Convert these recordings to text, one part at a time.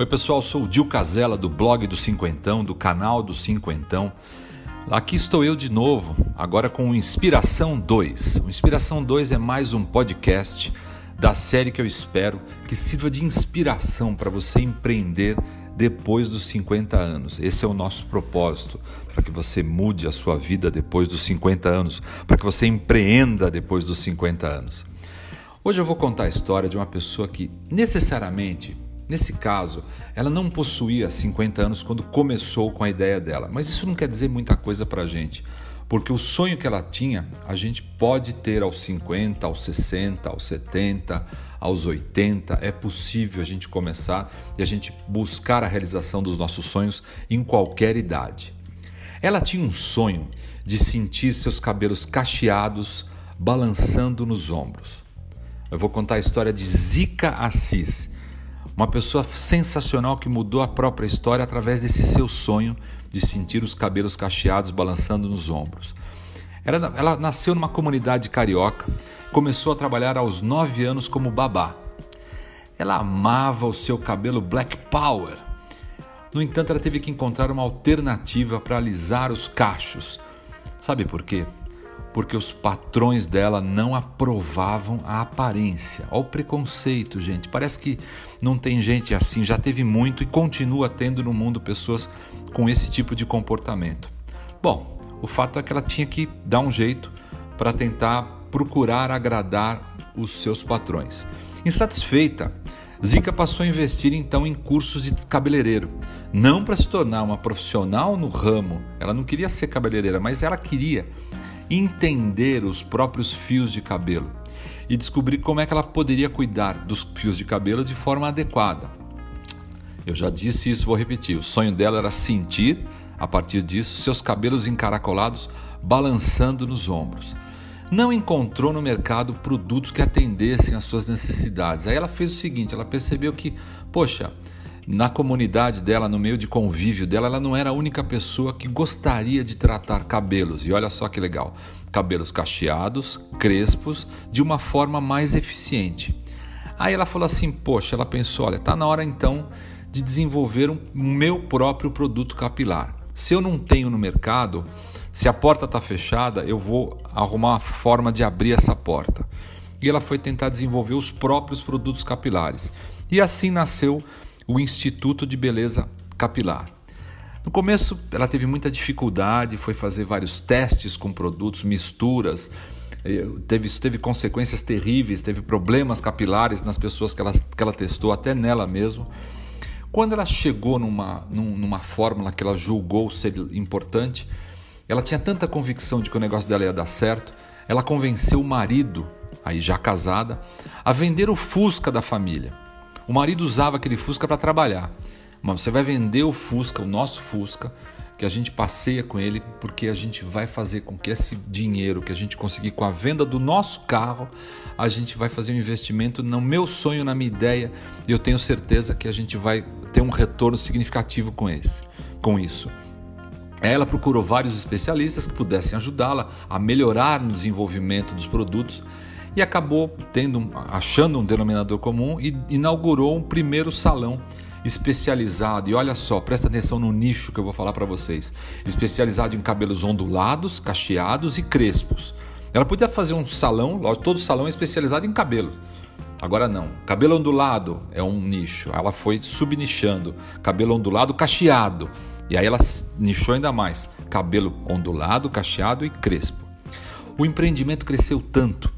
Oi pessoal, sou o Dil Casella do blog do Cinquentão, do canal do Cinquentão. Aqui estou eu de novo, agora com o Inspiração 2. O Inspiração 2 é mais um podcast da série que eu espero que sirva de inspiração para você empreender depois dos 50 anos. Esse é o nosso propósito, para que você mude a sua vida depois dos 50 anos, para que você empreenda depois dos 50 anos. Hoje eu vou contar a história de uma pessoa que necessariamente Nesse caso, ela não possuía 50 anos quando começou com a ideia dela, mas isso não quer dizer muita coisa para a gente, porque o sonho que ela tinha, a gente pode ter aos 50, aos 60, aos 70, aos 80. É possível a gente começar e a gente buscar a realização dos nossos sonhos em qualquer idade. Ela tinha um sonho de sentir seus cabelos cacheados balançando nos ombros. Eu vou contar a história de Zica Assis uma pessoa sensacional que mudou a própria história através desse seu sonho de sentir os cabelos cacheados balançando nos ombros. Ela, ela nasceu numa comunidade carioca, começou a trabalhar aos nove anos como babá. Ela amava o seu cabelo black power. No entanto, ela teve que encontrar uma alternativa para alisar os cachos. Sabe por quê? Porque os patrões dela não aprovavam a aparência. Olha o preconceito, gente. Parece que não tem gente assim, já teve muito e continua tendo no mundo pessoas com esse tipo de comportamento. Bom, o fato é que ela tinha que dar um jeito para tentar procurar agradar os seus patrões. Insatisfeita, Zica passou a investir então em cursos de cabeleireiro, não para se tornar uma profissional no ramo. Ela não queria ser cabeleireira, mas ela queria entender os próprios fios de cabelo e descobrir como é que ela poderia cuidar dos fios de cabelo de forma adequada. Eu já disse isso, vou repetir. O sonho dela era sentir, a partir disso, seus cabelos encaracolados balançando nos ombros. Não encontrou no mercado produtos que atendessem às suas necessidades. Aí ela fez o seguinte: ela percebeu que, poxa, na comunidade dela, no meio de convívio dela, ela não era a única pessoa que gostaria de tratar cabelos. E olha só que legal: cabelos cacheados, crespos, de uma forma mais eficiente. Aí ela falou assim: Poxa, ela pensou, olha, está na hora então de desenvolver um meu próprio produto capilar. Se eu não tenho no mercado, se a porta está fechada, eu vou arrumar uma forma de abrir essa porta. E ela foi tentar desenvolver os próprios produtos capilares. E assim nasceu o Instituto de Beleza Capilar. No começo, ela teve muita dificuldade, foi fazer vários testes com produtos, misturas. Eh, teve, isso teve consequências terríveis, teve problemas capilares nas pessoas que ela, que ela testou, até nela mesmo. Quando ela chegou numa, numa fórmula que ela julgou ser importante, ela tinha tanta convicção de que o negócio dela ia dar certo, ela convenceu o marido, aí já casada, a vender o Fusca da família. O marido usava aquele Fusca para trabalhar. Mas você vai vender o Fusca, o nosso Fusca, que a gente passeia com ele, porque a gente vai fazer com que esse dinheiro que a gente conseguir com a venda do nosso carro, a gente vai fazer um investimento no meu sonho, na minha ideia, e eu tenho certeza que a gente vai ter um retorno significativo com esse, com isso. Ela procurou vários especialistas que pudessem ajudá-la a melhorar no desenvolvimento dos produtos e acabou tendo, achando um denominador comum e inaugurou um primeiro salão especializado. E olha só, presta atenção no nicho que eu vou falar para vocês: especializado em cabelos ondulados, cacheados e crespos. Ela podia fazer um salão, todo salão é especializado em cabelo. Agora não. Cabelo ondulado é um nicho. Ela foi subnichando. Cabelo ondulado cacheado. E aí ela nichou ainda mais. Cabelo ondulado, cacheado e crespo. O empreendimento cresceu tanto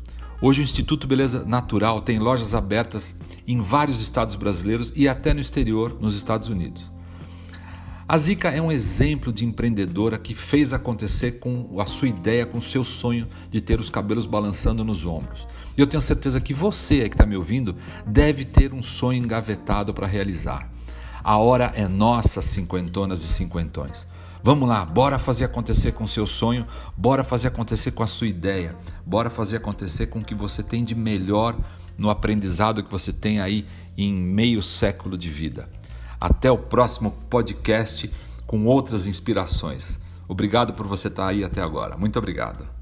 Hoje o Instituto Beleza Natural tem lojas abertas em vários estados brasileiros e até no exterior, nos Estados Unidos. A Zica é um exemplo de empreendedora que fez acontecer com a sua ideia, com o seu sonho de ter os cabelos balançando nos ombros. E eu tenho certeza que você que está me ouvindo deve ter um sonho engavetado para realizar. A hora é nossa, cinquentonas e cinquentões. Vamos lá, bora fazer acontecer com o seu sonho, bora fazer acontecer com a sua ideia, bora fazer acontecer com o que você tem de melhor no aprendizado que você tem aí em meio século de vida. Até o próximo podcast com outras inspirações. Obrigado por você estar aí até agora. Muito obrigado.